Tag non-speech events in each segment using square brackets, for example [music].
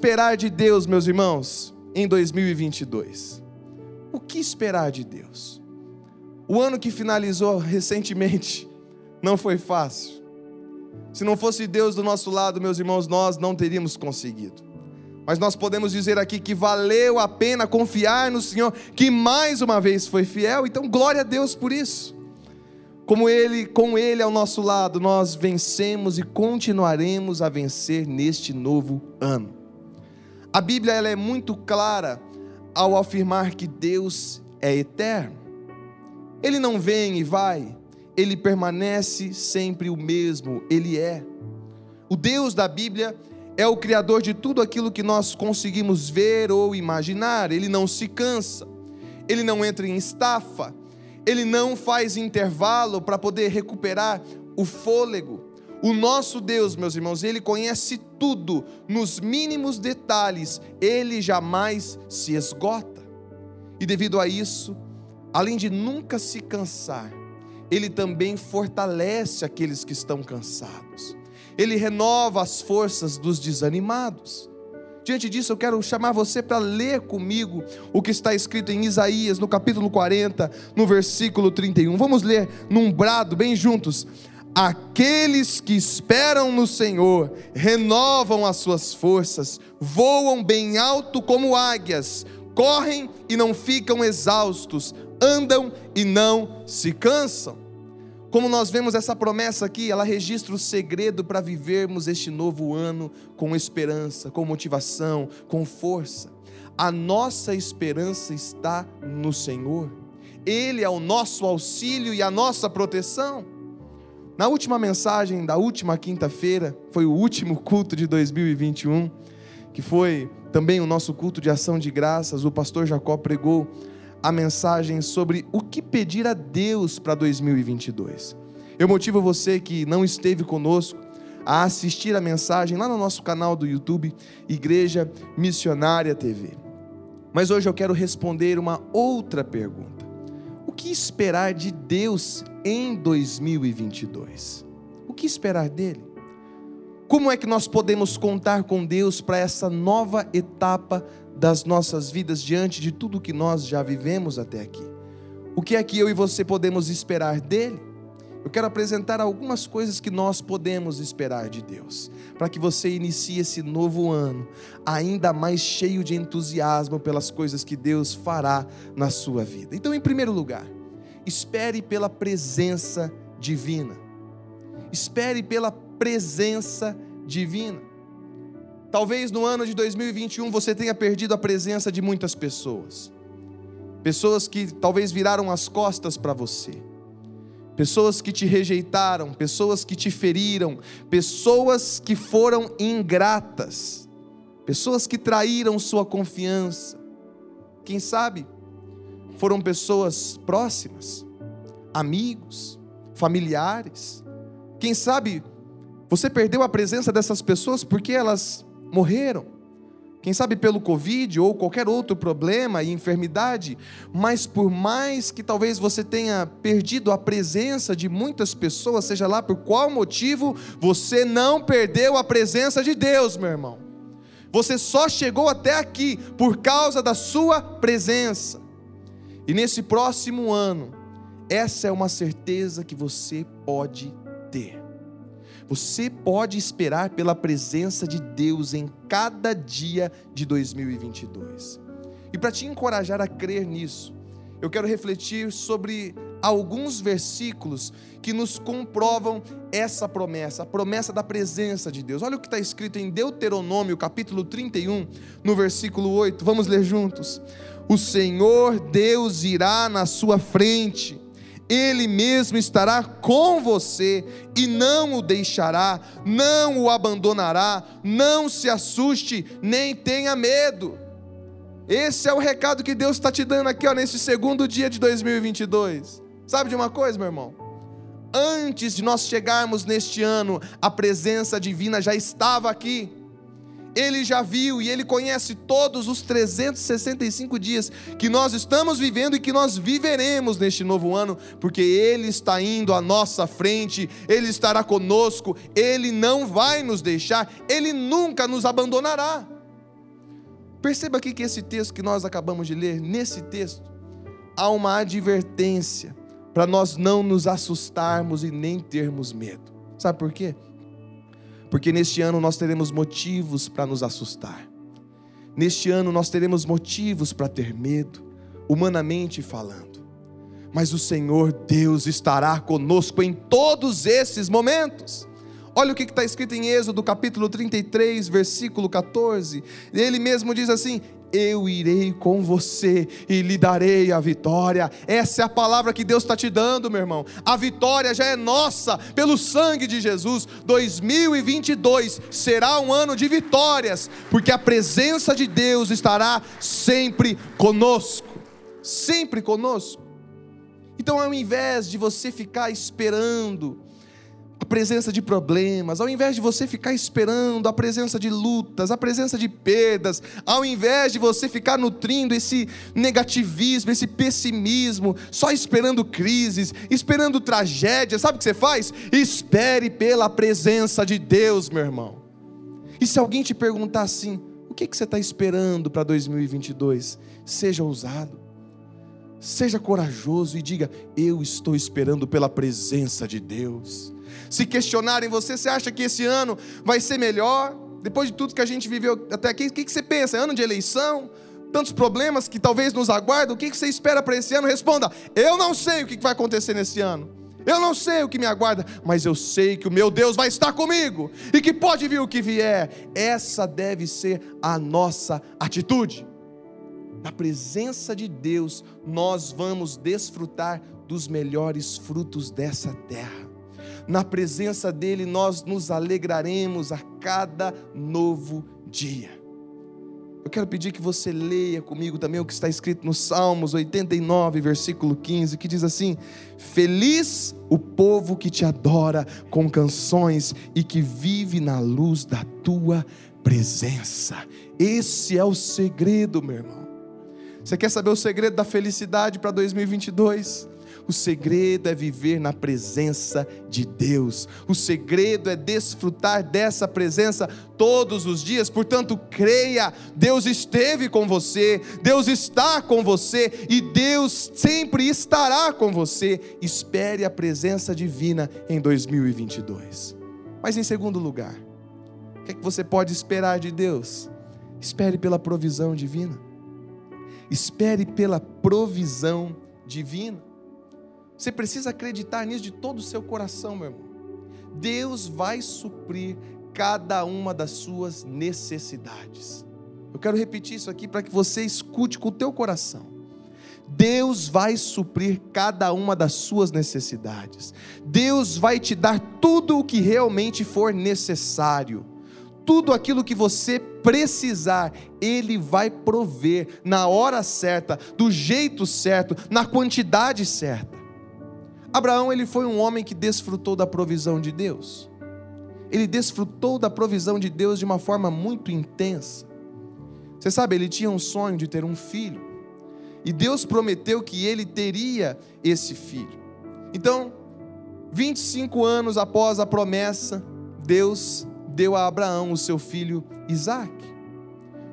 Esperar de Deus, meus irmãos, em 2022? O que esperar de Deus? O ano que finalizou recentemente [laughs] não foi fácil. Se não fosse Deus do nosso lado, meus irmãos, nós não teríamos conseguido. Mas nós podemos dizer aqui que valeu a pena confiar no Senhor, que mais uma vez foi fiel. Então, glória a Deus por isso. Como ele, com ele ao nosso lado, nós vencemos e continuaremos a vencer neste novo ano. A Bíblia ela é muito clara ao afirmar que Deus é eterno. Ele não vem e vai, ele permanece sempre o mesmo, ele é. O Deus da Bíblia é o criador de tudo aquilo que nós conseguimos ver ou imaginar. Ele não se cansa, ele não entra em estafa, ele não faz intervalo para poder recuperar o fôlego. O nosso Deus, meus irmãos, ele conhece tudo nos mínimos detalhes, ele jamais se esgota. E devido a isso, além de nunca se cansar, ele também fortalece aqueles que estão cansados. Ele renova as forças dos desanimados. Diante disso, eu quero chamar você para ler comigo o que está escrito em Isaías, no capítulo 40, no versículo 31. Vamos ler num brado, bem juntos. Aqueles que esperam no Senhor renovam as suas forças, voam bem alto como águias, correm e não ficam exaustos, andam e não se cansam. Como nós vemos essa promessa aqui, ela registra o segredo para vivermos este novo ano com esperança, com motivação, com força. A nossa esperança está no Senhor. Ele é o nosso auxílio e a nossa proteção. Na última mensagem da última quinta-feira, foi o último culto de 2021, que foi também o nosso culto de ação de graças, o pastor Jacó pregou a mensagem sobre o que pedir a Deus para 2022. Eu motivo você que não esteve conosco a assistir a mensagem lá no nosso canal do YouTube, Igreja Missionária TV. Mas hoje eu quero responder uma outra pergunta. Que esperar de Deus em 2022? O que esperar dele? Como é que nós podemos contar com Deus para essa nova etapa das nossas vidas diante de tudo que nós já vivemos até aqui. O que é que eu e você podemos esperar dele? Eu quero apresentar algumas coisas que nós podemos esperar de Deus, para que você inicie esse novo ano ainda mais cheio de entusiasmo pelas coisas que Deus fará na sua vida. Então, em primeiro lugar, espere pela presença divina. Espere pela presença divina. Talvez no ano de 2021 você tenha perdido a presença de muitas pessoas. Pessoas que talvez viraram as costas para você. Pessoas que te rejeitaram, pessoas que te feriram, pessoas que foram ingratas, pessoas que traíram sua confiança. Quem sabe foram pessoas próximas, amigos, familiares. Quem sabe você perdeu a presença dessas pessoas porque elas morreram. Quem sabe pelo Covid ou qualquer outro problema e enfermidade, mas por mais que talvez você tenha perdido a presença de muitas pessoas, seja lá por qual motivo, você não perdeu a presença de Deus, meu irmão. Você só chegou até aqui por causa da sua presença. E nesse próximo ano, essa é uma certeza que você pode ter. Você pode esperar pela presença de Deus em cada dia de 2022. E para te encorajar a crer nisso, eu quero refletir sobre alguns versículos que nos comprovam essa promessa, a promessa da presença de Deus. Olha o que está escrito em Deuteronômio, capítulo 31, no versículo 8. Vamos ler juntos. O Senhor Deus irá na sua frente ele mesmo estará com você e não o deixará, não o abandonará, não se assuste, nem tenha medo. Esse é o recado que Deus está te dando aqui, ó, nesse segundo dia de 2022. Sabe de uma coisa, meu irmão? Antes de nós chegarmos neste ano, a presença divina já estava aqui. Ele já viu e ele conhece todos os 365 dias que nós estamos vivendo e que nós viveremos neste novo ano, porque ele está indo à nossa frente, ele estará conosco, ele não vai nos deixar, ele nunca nos abandonará. Perceba aqui que esse texto que nós acabamos de ler, nesse texto, há uma advertência para nós não nos assustarmos e nem termos medo. Sabe por quê? Porque neste ano nós teremos motivos para nos assustar. Neste ano nós teremos motivos para ter medo, humanamente falando. Mas o Senhor Deus estará conosco em todos esses momentos. Olha o que está escrito em Êxodo capítulo 33, versículo 14. Ele mesmo diz assim: eu irei com você e lhe darei a vitória. Essa é a palavra que Deus está te dando, meu irmão. A vitória já é nossa pelo sangue de Jesus. 2022 será um ano de vitórias, porque a presença de Deus estará sempre conosco. Sempre conosco. Então, ao invés de você ficar esperando, a presença de problemas, ao invés de você ficar esperando a presença de lutas, a presença de perdas, ao invés de você ficar nutrindo esse negativismo, esse pessimismo, só esperando crises, esperando tragédias, sabe o que você faz? Espere pela presença de Deus, meu irmão. E se alguém te perguntar assim, o que, que você está esperando para 2022? Seja ousado, seja corajoso e diga: Eu estou esperando pela presença de Deus se questionarem você, você acha que esse ano vai ser melhor? Depois de tudo que a gente viveu até aqui, o que você pensa? Ano de eleição? Tantos problemas que talvez nos aguardam, o que você espera para esse ano? Responda: Eu não sei o que vai acontecer nesse ano. Eu não sei o que me aguarda, mas eu sei que o meu Deus vai estar comigo e que pode vir o que vier. Essa deve ser a nossa atitude. Na presença de Deus, nós vamos desfrutar dos melhores frutos dessa terra na presença dEle nós nos alegraremos a cada novo dia. Eu quero pedir que você leia comigo também o que está escrito no Salmos 89, versículo 15, que diz assim: Feliz o povo que te adora com canções e que vive na luz da tua presença. Esse é o segredo, meu irmão. Você quer saber o segredo da felicidade para 2022? O segredo é viver na presença de Deus. O segredo é desfrutar dessa presença todos os dias. Portanto, creia, Deus esteve com você, Deus está com você e Deus sempre estará com você. Espere a presença divina em 2022. Mas em segundo lugar, o que é que você pode esperar de Deus? Espere pela provisão divina. Espere pela provisão divina. Você precisa acreditar nisso de todo o seu coração, meu irmão. Deus vai suprir cada uma das suas necessidades. Eu quero repetir isso aqui para que você escute com o teu coração. Deus vai suprir cada uma das suas necessidades. Deus vai te dar tudo o que realmente for necessário. Tudo aquilo que você precisar, Ele vai prover na hora certa, do jeito certo, na quantidade certa. Abraão ele foi um homem que desfrutou da provisão de Deus. Ele desfrutou da provisão de Deus de uma forma muito intensa. Você sabe, ele tinha um sonho de ter um filho. E Deus prometeu que ele teria esse filho. Então, 25 anos após a promessa, Deus deu a Abraão o seu filho Isaac.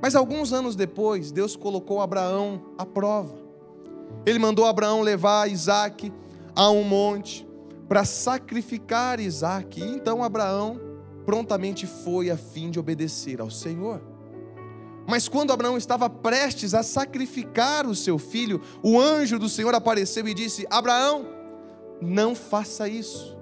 Mas alguns anos depois, Deus colocou Abraão à prova. Ele mandou Abraão levar Isaac a um monte para sacrificar Isaac. E então Abraão prontamente foi a fim de obedecer ao Senhor. Mas quando Abraão estava prestes a sacrificar o seu filho, o anjo do Senhor apareceu e disse: Abraão, não faça isso.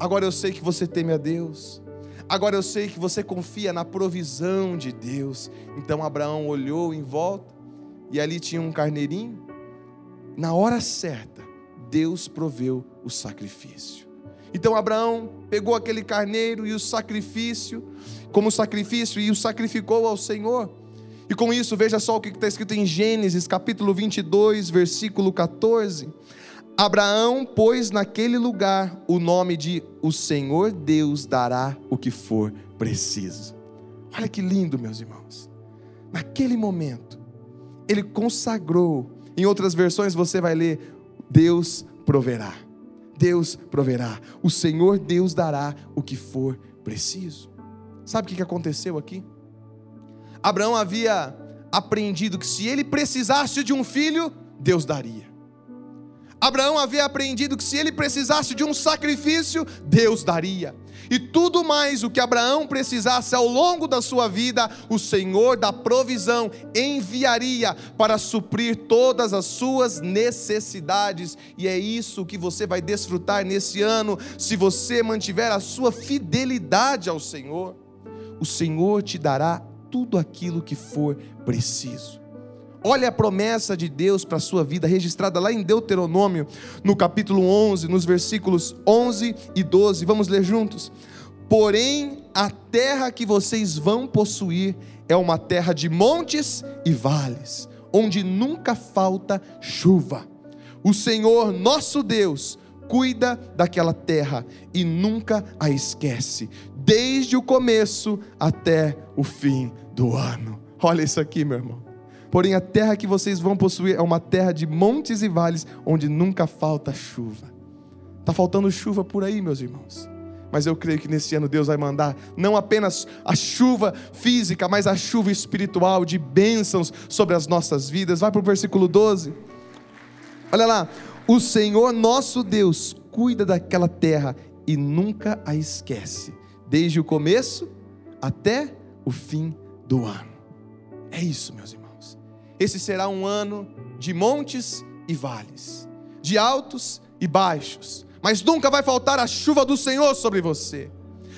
Agora eu sei que você teme a Deus. Agora eu sei que você confia na provisão de Deus. Então Abraão olhou em volta e ali tinha um carneirinho. Na hora certa, Deus proveu o sacrifício. Então Abraão pegou aquele carneiro e o sacrifício, como sacrifício, e o sacrificou ao Senhor. E com isso, veja só o que está escrito em Gênesis, capítulo 22, versículo 14. Abraão pôs naquele lugar o nome de O Senhor Deus dará o que for preciso. Olha que lindo, meus irmãos. Naquele momento, ele consagrou. Em outras versões você vai ler: Deus proverá. Deus proverá. O Senhor Deus dará o que for preciso. Sabe o que aconteceu aqui? Abraão havia aprendido que se ele precisasse de um filho, Deus daria. Abraão havia aprendido que se ele precisasse de um sacrifício, Deus daria. E tudo mais o que Abraão precisasse ao longo da sua vida, o Senhor da provisão enviaria para suprir todas as suas necessidades. E é isso que você vai desfrutar nesse ano, se você mantiver a sua fidelidade ao Senhor. O Senhor te dará tudo aquilo que for preciso. Olha a promessa de Deus para a sua vida, registrada lá em Deuteronômio, no capítulo 11, nos versículos 11 e 12. Vamos ler juntos? Porém, a terra que vocês vão possuir é uma terra de montes e vales, onde nunca falta chuva. O Senhor nosso Deus cuida daquela terra e nunca a esquece, desde o começo até o fim do ano. Olha isso aqui, meu irmão. Porém, a terra que vocês vão possuir é uma terra de montes e vales, onde nunca falta chuva. Está faltando chuva por aí, meus irmãos. Mas eu creio que nesse ano Deus vai mandar não apenas a chuva física, mas a chuva espiritual de bênçãos sobre as nossas vidas. Vai para o versículo 12. Olha lá. O Senhor nosso Deus cuida daquela terra e nunca a esquece, desde o começo até o fim do ano. É isso, meus irmãos. Esse será um ano de montes e vales, de altos e baixos, mas nunca vai faltar a chuva do Senhor sobre você.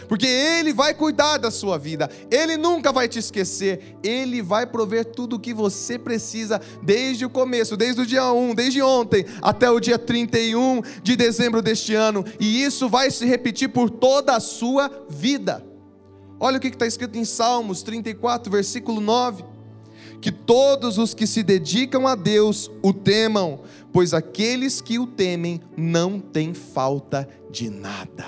Porque Ele vai cuidar da sua vida, Ele nunca vai te esquecer, Ele vai prover tudo o que você precisa desde o começo, desde o dia 1, desde ontem até o dia 31 de dezembro deste ano, e isso vai se repetir por toda a sua vida. Olha o que está escrito em Salmos 34, versículo 9 que todos os que se dedicam a Deus o temam, pois aqueles que o temem não têm falta de nada.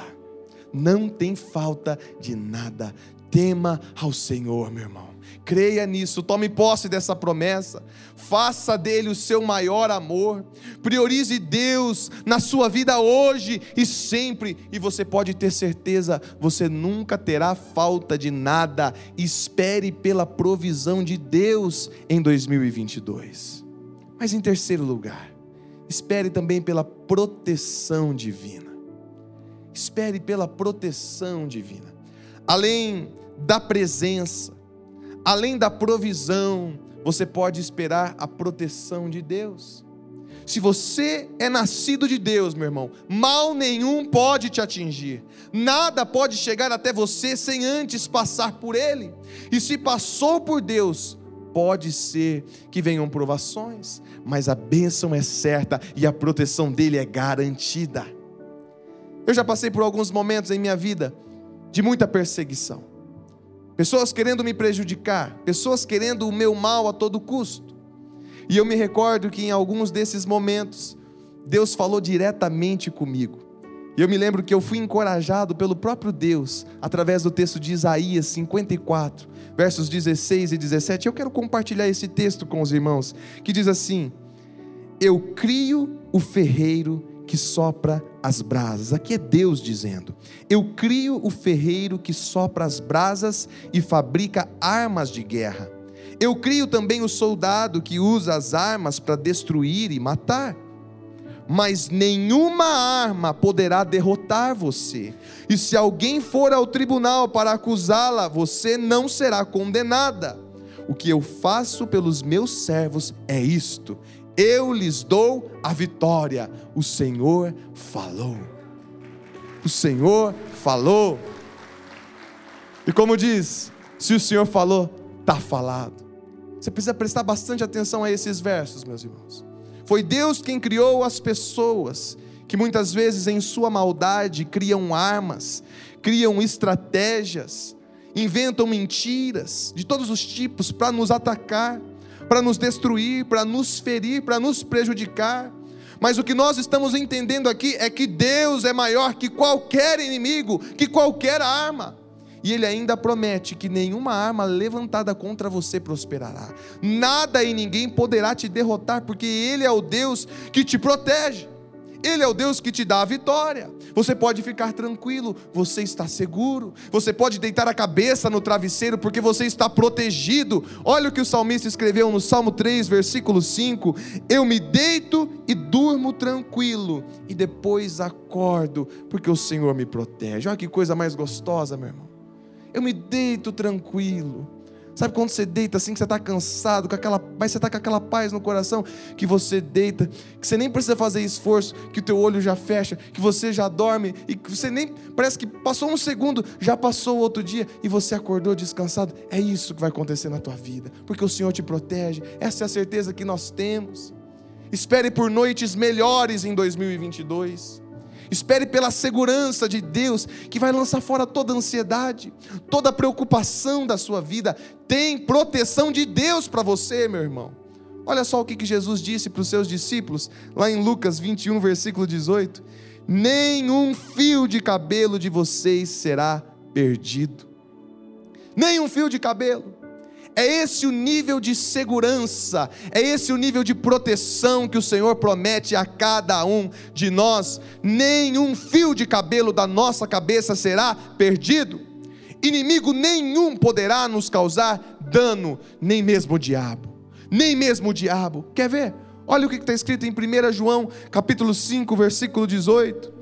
Não tem falta de nada. Tema ao Senhor, meu irmão. Creia nisso, tome posse dessa promessa, faça dele o seu maior amor, priorize Deus na sua vida hoje e sempre, e você pode ter certeza, você nunca terá falta de nada. Espere pela provisão de Deus em 2022. Mas em terceiro lugar, espere também pela proteção divina. Espere pela proteção divina. Além da presença, além da provisão, você pode esperar a proteção de Deus. Se você é nascido de Deus, meu irmão, mal nenhum pode te atingir, nada pode chegar até você sem antes passar por Ele. E se passou por Deus, pode ser que venham provações, mas a bênção é certa e a proteção dele é garantida. Eu já passei por alguns momentos em minha vida de muita perseguição pessoas querendo me prejudicar, pessoas querendo o meu mal a todo custo. E eu me recordo que em alguns desses momentos, Deus falou diretamente comigo. E eu me lembro que eu fui encorajado pelo próprio Deus, através do texto de Isaías 54, versos 16 e 17. Eu quero compartilhar esse texto com os irmãos, que diz assim: Eu crio o ferreiro que sopra as brasas. Aqui é Deus dizendo: Eu crio o ferreiro que sopra as brasas e fabrica armas de guerra. Eu crio também o soldado que usa as armas para destruir e matar. Mas nenhuma arma poderá derrotar você. E se alguém for ao tribunal para acusá-la, você não será condenada. O que eu faço pelos meus servos é isto: eu lhes dou a vitória. O Senhor falou. O Senhor falou. E como diz, se o Senhor falou, está falado. Você precisa prestar bastante atenção a esses versos, meus irmãos. Foi Deus quem criou as pessoas, que muitas vezes em sua maldade criam armas, criam estratégias, inventam mentiras de todos os tipos para nos atacar para nos destruir, para nos ferir, para nos prejudicar. Mas o que nós estamos entendendo aqui é que Deus é maior que qualquer inimigo, que qualquer arma. E ele ainda promete que nenhuma arma levantada contra você prosperará. Nada e ninguém poderá te derrotar, porque ele é o Deus que te protege. Ele é o Deus que te dá a vitória. Você pode ficar tranquilo, você está seguro. Você pode deitar a cabeça no travesseiro porque você está protegido. Olha o que o salmista escreveu no Salmo 3, versículo 5: Eu me deito e durmo tranquilo, e depois acordo, porque o Senhor me protege. Olha que coisa mais gostosa, meu irmão. Eu me deito tranquilo Sabe quando você deita assim, que você está cansado, com aquela, mas você está com aquela paz no coração, que você deita, que você nem precisa fazer esforço, que o teu olho já fecha, que você já dorme, e que você nem, parece que passou um segundo, já passou outro dia, e você acordou descansado. É isso que vai acontecer na tua vida, porque o Senhor te protege, essa é a certeza que nós temos. Espere por noites melhores em 2022. Espere pela segurança de Deus, que vai lançar fora toda ansiedade, toda preocupação da sua vida. Tem proteção de Deus para você, meu irmão. Olha só o que Jesus disse para os seus discípulos, lá em Lucas 21, versículo 18: Nenhum fio de cabelo de vocês será perdido. Nenhum fio de cabelo. É esse o nível de segurança, é esse o nível de proteção que o Senhor promete a cada um de nós. Nenhum fio de cabelo da nossa cabeça será perdido. Inimigo nenhum poderá nos causar dano, nem mesmo o diabo. Nem mesmo o diabo. Quer ver? Olha o que está escrito em 1 João, capítulo 5, versículo 18.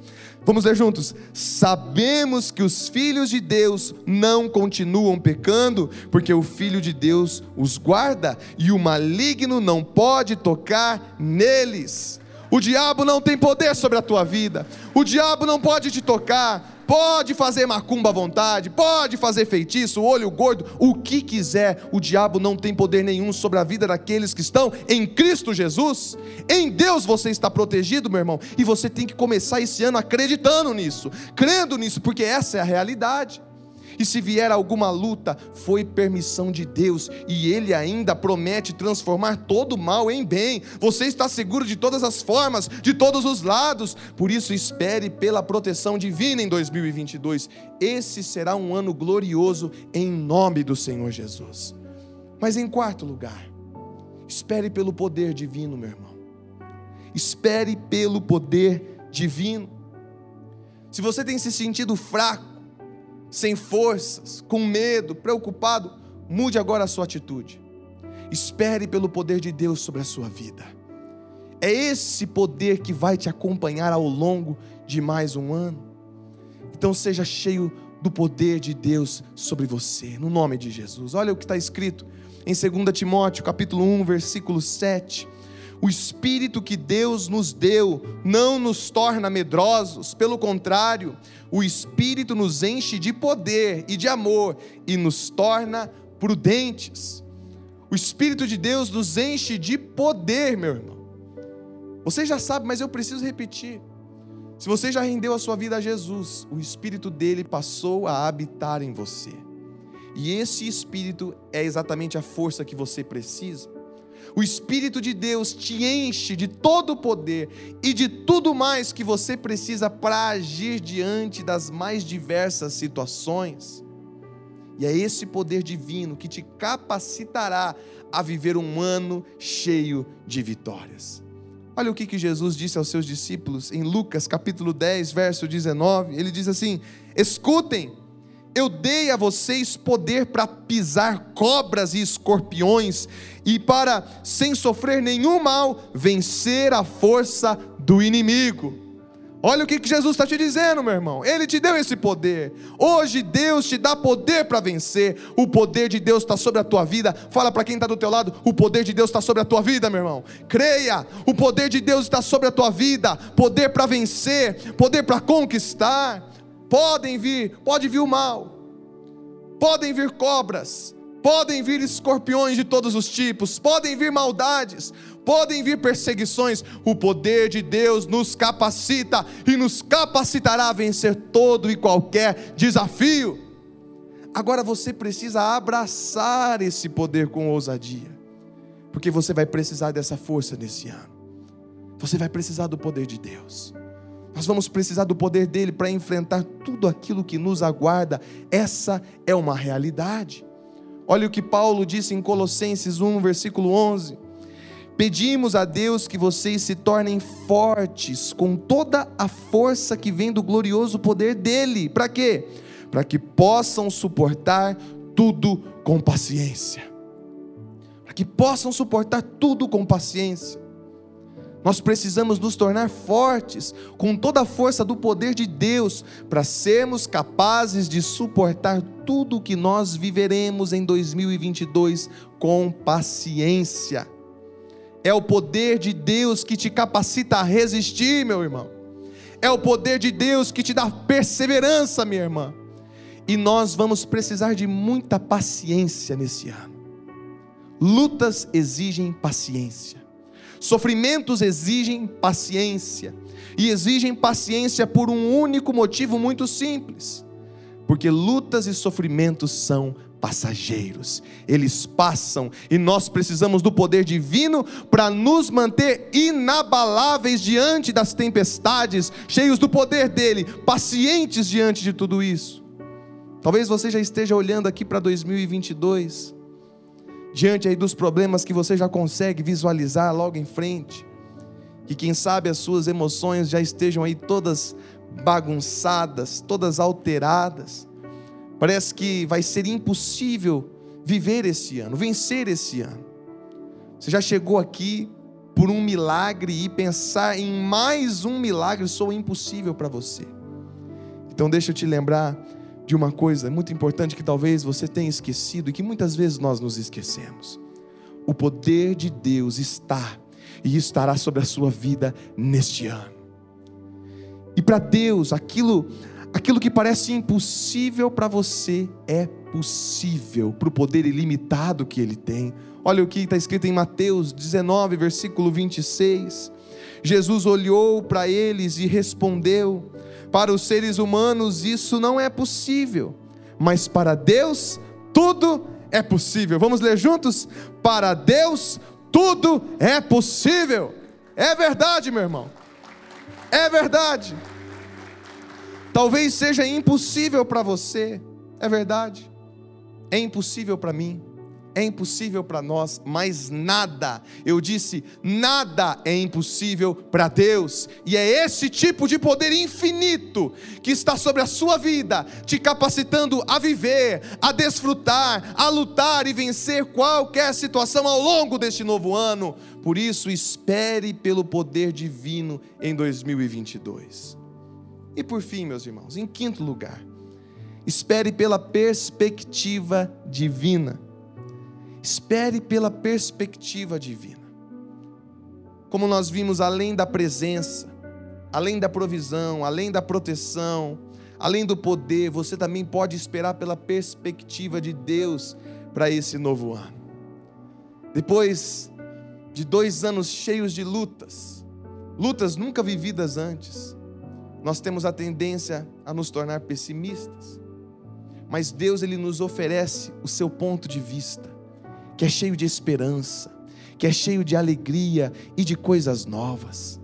Vamos ler juntos. Sabemos que os filhos de Deus não continuam pecando, porque o Filho de Deus os guarda e o maligno não pode tocar neles. O diabo não tem poder sobre a tua vida, o diabo não pode te tocar, pode fazer macumba à vontade, pode fazer feitiço, olho gordo, o que quiser, o diabo não tem poder nenhum sobre a vida daqueles que estão em Cristo Jesus. Em Deus você está protegido, meu irmão, e você tem que começar esse ano acreditando nisso, crendo nisso, porque essa é a realidade. E se vier alguma luta, foi permissão de Deus, e Ele ainda promete transformar todo mal em bem. Você está seguro de todas as formas, de todos os lados. Por isso, espere pela proteção divina em 2022. Esse será um ano glorioso em nome do Senhor Jesus. Mas em quarto lugar, espere pelo poder divino, meu irmão. Espere pelo poder divino. Se você tem se sentido fraco, sem forças, com medo, preocupado, mude agora a sua atitude. Espere pelo poder de Deus sobre a sua vida. É esse poder que vai te acompanhar ao longo de mais um ano. Então seja cheio do poder de Deus sobre você, no nome de Jesus. Olha o que está escrito em 2 Timóteo, capítulo 1, versículo 7. O Espírito que Deus nos deu não nos torna medrosos, pelo contrário, o Espírito nos enche de poder e de amor e nos torna prudentes. O Espírito de Deus nos enche de poder, meu irmão. Você já sabe, mas eu preciso repetir. Se você já rendeu a sua vida a Jesus, o Espírito dele passou a habitar em você. E esse Espírito é exatamente a força que você precisa o Espírito de Deus te enche de todo o poder e de tudo mais que você precisa para agir diante das mais diversas situações. E é esse poder divino que te capacitará a viver um ano cheio de vitórias. Olha o que, que Jesus disse aos seus discípulos em Lucas capítulo 10, verso 19. Ele diz assim: Escutem eu dei a vocês poder para pisar cobras e escorpiões e para, sem sofrer nenhum mal, vencer a força do inimigo. Olha o que Jesus está te dizendo, meu irmão. Ele te deu esse poder. Hoje Deus te dá poder para vencer. O poder de Deus está sobre a tua vida. Fala para quem está do teu lado: o poder de Deus está sobre a tua vida, meu irmão. Creia, o poder de Deus está sobre a tua vida. Poder para vencer, poder para conquistar. Podem vir, pode vir o mal, podem vir cobras, podem vir escorpiões de todos os tipos, podem vir maldades, podem vir perseguições. O poder de Deus nos capacita e nos capacitará a vencer todo e qualquer desafio. Agora você precisa abraçar esse poder com ousadia, porque você vai precisar dessa força nesse ano. Você vai precisar do poder de Deus. Nós vamos precisar do poder dele para enfrentar tudo aquilo que nos aguarda. Essa é uma realidade. Olha o que Paulo disse em Colossenses 1, versículo 11. Pedimos a Deus que vocês se tornem fortes com toda a força que vem do glorioso poder dele. Para quê? Para que possam suportar tudo com paciência. Para que possam suportar tudo com paciência. Nós precisamos nos tornar fortes com toda a força do poder de Deus para sermos capazes de suportar tudo o que nós viveremos em 2022 com paciência. É o poder de Deus que te capacita a resistir, meu irmão. É o poder de Deus que te dá perseverança, minha irmã. E nós vamos precisar de muita paciência nesse ano. Lutas exigem paciência. Sofrimentos exigem paciência, e exigem paciência por um único motivo muito simples: porque lutas e sofrimentos são passageiros, eles passam e nós precisamos do poder divino para nos manter inabaláveis diante das tempestades, cheios do poder dele, pacientes diante de tudo isso. Talvez você já esteja olhando aqui para 2022 diante aí dos problemas que você já consegue visualizar logo em frente, que quem sabe as suas emoções já estejam aí todas bagunçadas, todas alteradas. Parece que vai ser impossível viver esse ano, vencer esse ano. Você já chegou aqui por um milagre e pensar em mais um milagre sou impossível para você. Então deixa eu te lembrar de uma coisa muito importante que talvez você tenha esquecido e que muitas vezes nós nos esquecemos. O poder de Deus está e estará sobre a sua vida neste ano. E para Deus, aquilo aquilo que parece impossível para você é possível para o poder ilimitado que ele tem. Olha o que está escrito em Mateus 19, versículo 26. Jesus olhou para eles e respondeu: para os seres humanos isso não é possível, mas para Deus tudo é possível. Vamos ler juntos? Para Deus tudo é possível. É verdade, meu irmão. É verdade. Talvez seja impossível para você, é verdade. É impossível para mim é impossível para nós, mas nada, eu disse, nada é impossível para Deus, e é esse tipo de poder infinito que está sobre a sua vida, te capacitando a viver, a desfrutar, a lutar e vencer qualquer situação ao longo deste novo ano. Por isso, espere pelo poder divino em 2022. E por fim, meus irmãos, em quinto lugar, espere pela perspectiva divina. Espere pela perspectiva divina. Como nós vimos, além da presença, além da provisão, além da proteção, além do poder, você também pode esperar pela perspectiva de Deus para esse novo ano. Depois de dois anos cheios de lutas, lutas nunca vividas antes, nós temos a tendência a nos tornar pessimistas. Mas Deus ele nos oferece o seu ponto de vista que é cheio de esperança, que é cheio de alegria e de coisas novas.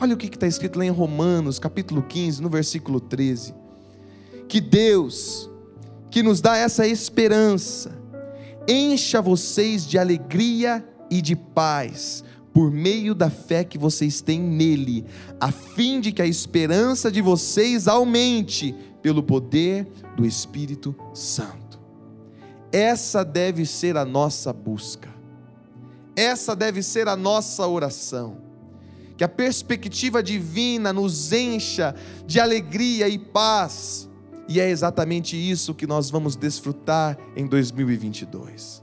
Olha o que está escrito lá em Romanos, capítulo 15, no versículo 13. Que Deus, que nos dá essa esperança, encha vocês de alegria e de paz, por meio da fé que vocês têm nele, a fim de que a esperança de vocês aumente pelo poder do Espírito Santo. Essa deve ser a nossa busca. Essa deve ser a nossa oração. Que a perspectiva divina nos encha de alegria e paz. E é exatamente isso que nós vamos desfrutar em 2022.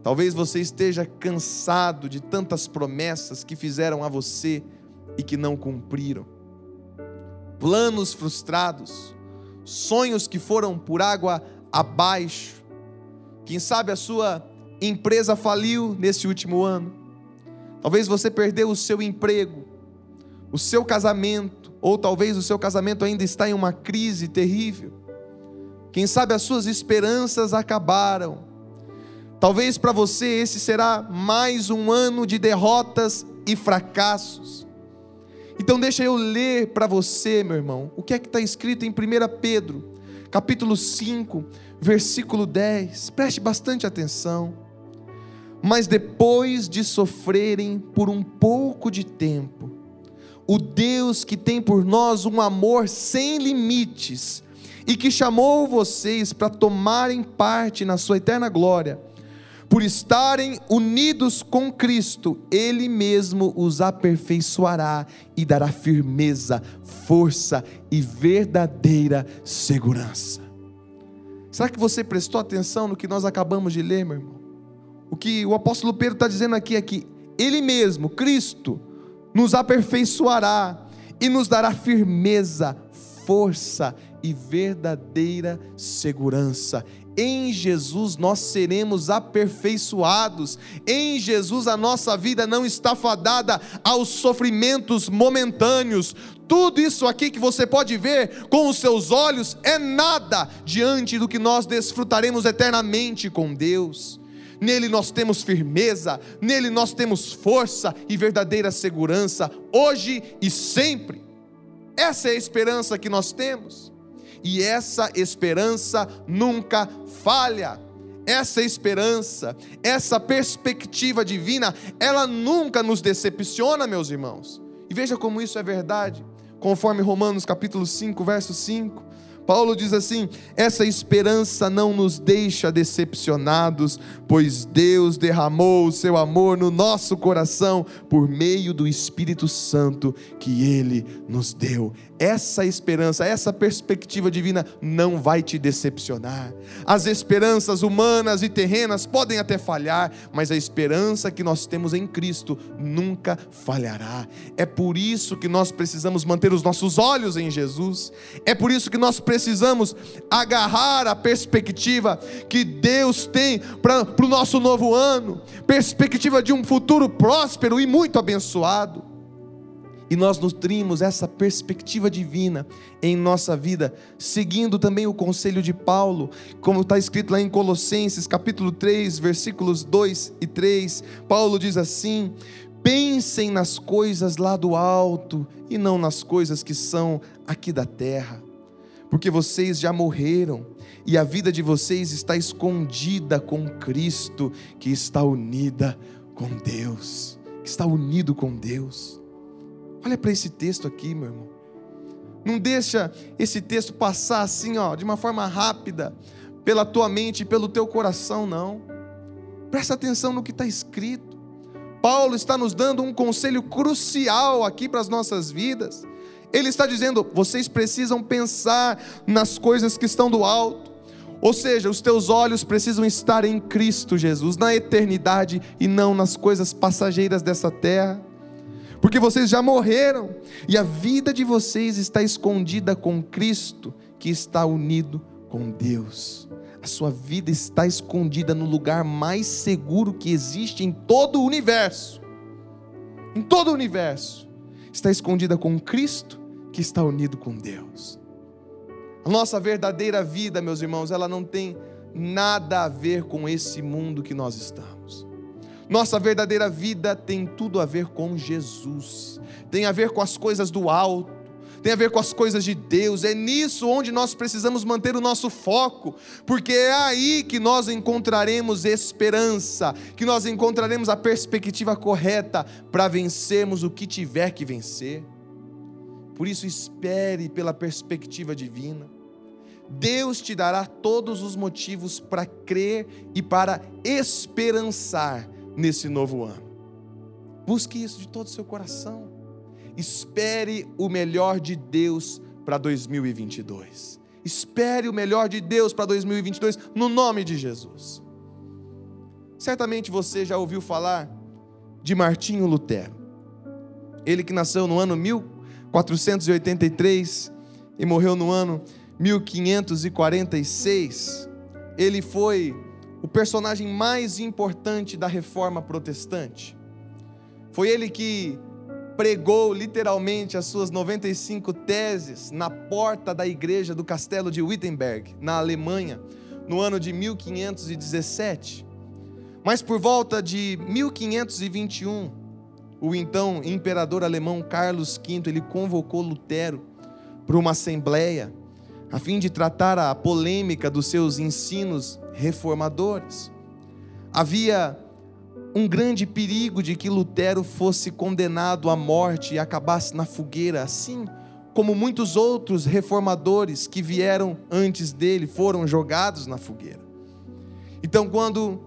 Talvez você esteja cansado de tantas promessas que fizeram a você e que não cumpriram. Planos frustrados, sonhos que foram por água abaixo, quem sabe a sua empresa faliu nesse último ano. Talvez você perdeu o seu emprego, o seu casamento, ou talvez o seu casamento ainda está em uma crise terrível. Quem sabe as suas esperanças acabaram. Talvez para você esse será mais um ano de derrotas e fracassos. Então deixa eu ler para você, meu irmão, o que é que está escrito em 1 Pedro, capítulo 5, versículo 10. Preste bastante atenção. Mas depois de sofrerem por um pouco de tempo, o Deus que tem por nós um amor sem limites e que chamou vocês para tomarem parte na sua eterna glória, por estarem unidos com Cristo, Ele mesmo os aperfeiçoará e dará firmeza, força e verdadeira segurança. Será que você prestou atenção no que nós acabamos de ler, meu irmão? O que o apóstolo Pedro está dizendo aqui é que Ele mesmo, Cristo, nos aperfeiçoará e nos dará firmeza, força e verdadeira segurança. Em Jesus nós seremos aperfeiçoados. Em Jesus a nossa vida não está fadada aos sofrimentos momentâneos. Tudo isso aqui que você pode ver com os seus olhos é nada diante do que nós desfrutaremos eternamente com Deus. Nele nós temos firmeza, nele nós temos força e verdadeira segurança, hoje e sempre. Essa é a esperança que nós temos e essa esperança nunca falha. Essa esperança, essa perspectiva divina, ela nunca nos decepciona, meus irmãos. E veja como isso é verdade, conforme Romanos capítulo 5, verso 5. Paulo diz assim: essa esperança não nos deixa decepcionados, pois Deus derramou o seu amor no nosso coração por meio do Espírito Santo que ele nos deu. Essa esperança, essa perspectiva divina não vai te decepcionar. As esperanças humanas e terrenas podem até falhar, mas a esperança que nós temos em Cristo nunca falhará. É por isso que nós precisamos manter os nossos olhos em Jesus. É por isso que nós precisamos agarrar a perspectiva que Deus tem para o nosso novo ano perspectiva de um futuro próspero e muito abençoado e nós nutrimos essa perspectiva divina em nossa vida, seguindo também o conselho de Paulo, como está escrito lá em Colossenses, capítulo 3, versículos 2 e 3. Paulo diz assim: Pensem nas coisas lá do alto e não nas coisas que são aqui da terra, porque vocês já morreram e a vida de vocês está escondida com Cristo, que está unida com Deus, que está unido com Deus. Olha para esse texto aqui, meu irmão. Não deixa esse texto passar assim, ó, de uma forma rápida, pela tua mente e pelo teu coração, não. Presta atenção no que está escrito. Paulo está nos dando um conselho crucial aqui para as nossas vidas. Ele está dizendo: vocês precisam pensar nas coisas que estão do alto. Ou seja, os teus olhos precisam estar em Cristo Jesus, na eternidade e não nas coisas passageiras dessa terra porque vocês já morreram e a vida de vocês está escondida com Cristo, que está unido com Deus. A sua vida está escondida no lugar mais seguro que existe em todo o universo. Em todo o universo. Está escondida com Cristo, que está unido com Deus. A nossa verdadeira vida, meus irmãos, ela não tem nada a ver com esse mundo que nós estamos. Nossa verdadeira vida tem tudo a ver com Jesus, tem a ver com as coisas do alto, tem a ver com as coisas de Deus, é nisso onde nós precisamos manter o nosso foco, porque é aí que nós encontraremos esperança, que nós encontraremos a perspectiva correta para vencermos o que tiver que vencer. Por isso, espere pela perspectiva divina. Deus te dará todos os motivos para crer e para esperançar nesse novo ano. Busque isso de todo o seu coração. Espere o melhor de Deus para 2022. Espere o melhor de Deus para 2022, no nome de Jesus. Certamente você já ouviu falar de Martinho Lutero. Ele que nasceu no ano 1483 e morreu no ano 1546. Ele foi o personagem mais importante da reforma protestante. Foi ele que pregou literalmente as suas 95 teses na porta da igreja do castelo de Wittenberg, na Alemanha, no ano de 1517. Mas por volta de 1521, o então imperador alemão Carlos V, ele convocou Lutero para uma assembleia a fim de tratar a polêmica dos seus ensinos reformadores. Havia um grande perigo de que Lutero fosse condenado à morte e acabasse na fogueira, assim como muitos outros reformadores que vieram antes dele foram jogados na fogueira. Então, quando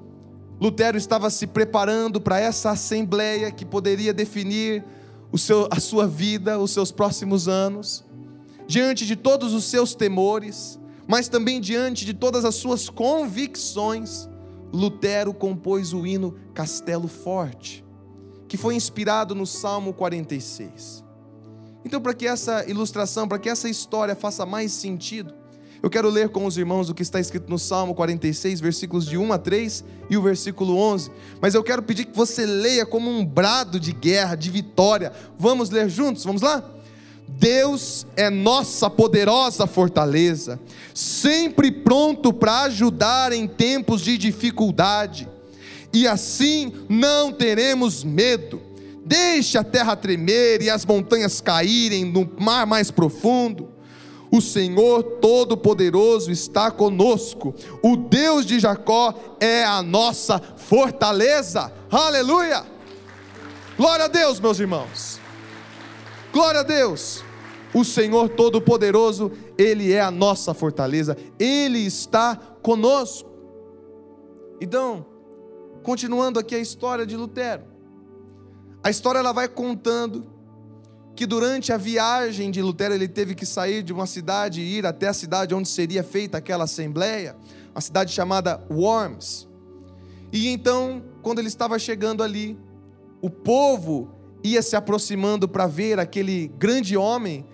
Lutero estava se preparando para essa assembleia que poderia definir o seu, a sua vida, os seus próximos anos, diante de todos os seus temores, mas também diante de todas as suas convicções, Lutero compôs o hino Castelo Forte, que foi inspirado no Salmo 46. Então, para que essa ilustração, para que essa história faça mais sentido, eu quero ler com os irmãos o que está escrito no Salmo 46, versículos de 1 a 3 e o versículo 11. Mas eu quero pedir que você leia como um brado de guerra, de vitória. Vamos ler juntos? Vamos lá? Deus é nossa poderosa fortaleza, sempre pronto para ajudar em tempos de dificuldade, e assim não teremos medo. Deixe a terra tremer e as montanhas caírem no mar mais profundo. O Senhor Todo-Poderoso está conosco, o Deus de Jacó é a nossa fortaleza. Aleluia! Glória a Deus, meus irmãos. Glória a Deus. O Senhor Todo-Poderoso, Ele é a nossa fortaleza, Ele está conosco. Então, continuando aqui a história de Lutero. A história ela vai contando que durante a viagem de Lutero ele teve que sair de uma cidade e ir até a cidade onde seria feita aquela assembleia, uma cidade chamada Worms. E então, quando ele estava chegando ali, o povo ia se aproximando para ver aquele grande homem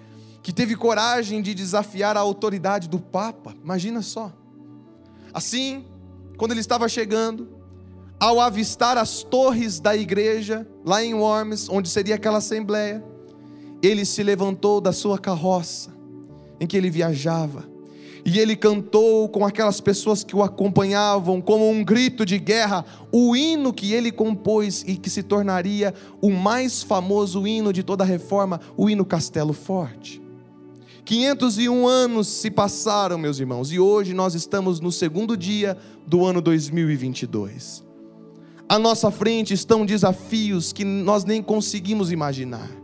que teve coragem de desafiar a autoridade do Papa. Imagina só. Assim, quando ele estava chegando, ao avistar as torres da igreja, lá em Worms, onde seria aquela assembleia, ele se levantou da sua carroça em que ele viajava e ele cantou com aquelas pessoas que o acompanhavam, como um grito de guerra, o hino que ele compôs e que se tornaria o mais famoso hino de toda a reforma, o hino Castelo Forte. 501 anos se passaram, meus irmãos, e hoje nós estamos no segundo dia do ano 2022. À nossa frente estão desafios que nós nem conseguimos imaginar.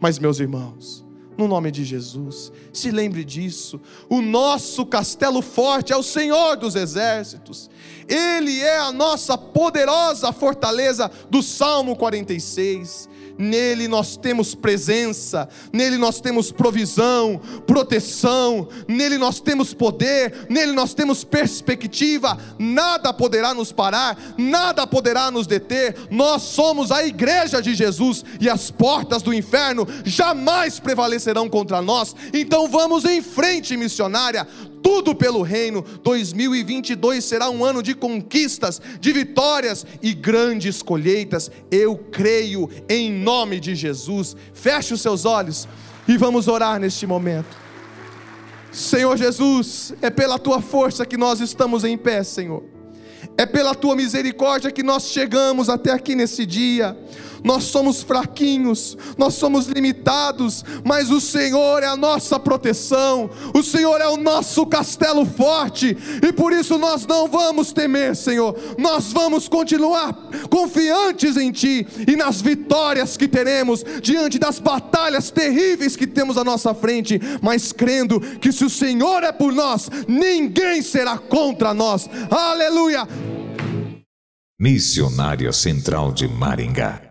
Mas, meus irmãos, no nome de Jesus. Se lembre disso. O nosso castelo forte é o Senhor dos exércitos. Ele é a nossa poderosa fortaleza do Salmo 46 nele nós temos presença, nele nós temos provisão, proteção, nele nós temos poder, nele nós temos perspectiva, nada poderá nos parar, nada poderá nos deter, nós somos a igreja de Jesus e as portas do inferno jamais prevalecerão contra nós, então vamos em frente, missionária, tudo pelo reino. 2022 será um ano de conquistas, de vitórias e grandes colheitas. Eu creio em nome de Jesus. Feche os seus olhos e vamos orar neste momento. Senhor Jesus, é pela tua força que nós estamos em pé, Senhor. É pela tua misericórdia que nós chegamos até aqui nesse dia nós somos fraquinhos, nós somos limitados, mas o Senhor é a nossa proteção, o Senhor é o nosso castelo forte, e por isso nós não vamos temer, Senhor, nós vamos continuar confiantes em Ti e nas vitórias que teremos diante das batalhas terríveis que temos à nossa frente, mas crendo que se o Senhor é por nós, ninguém será contra nós, aleluia. Missionária Central de Maringá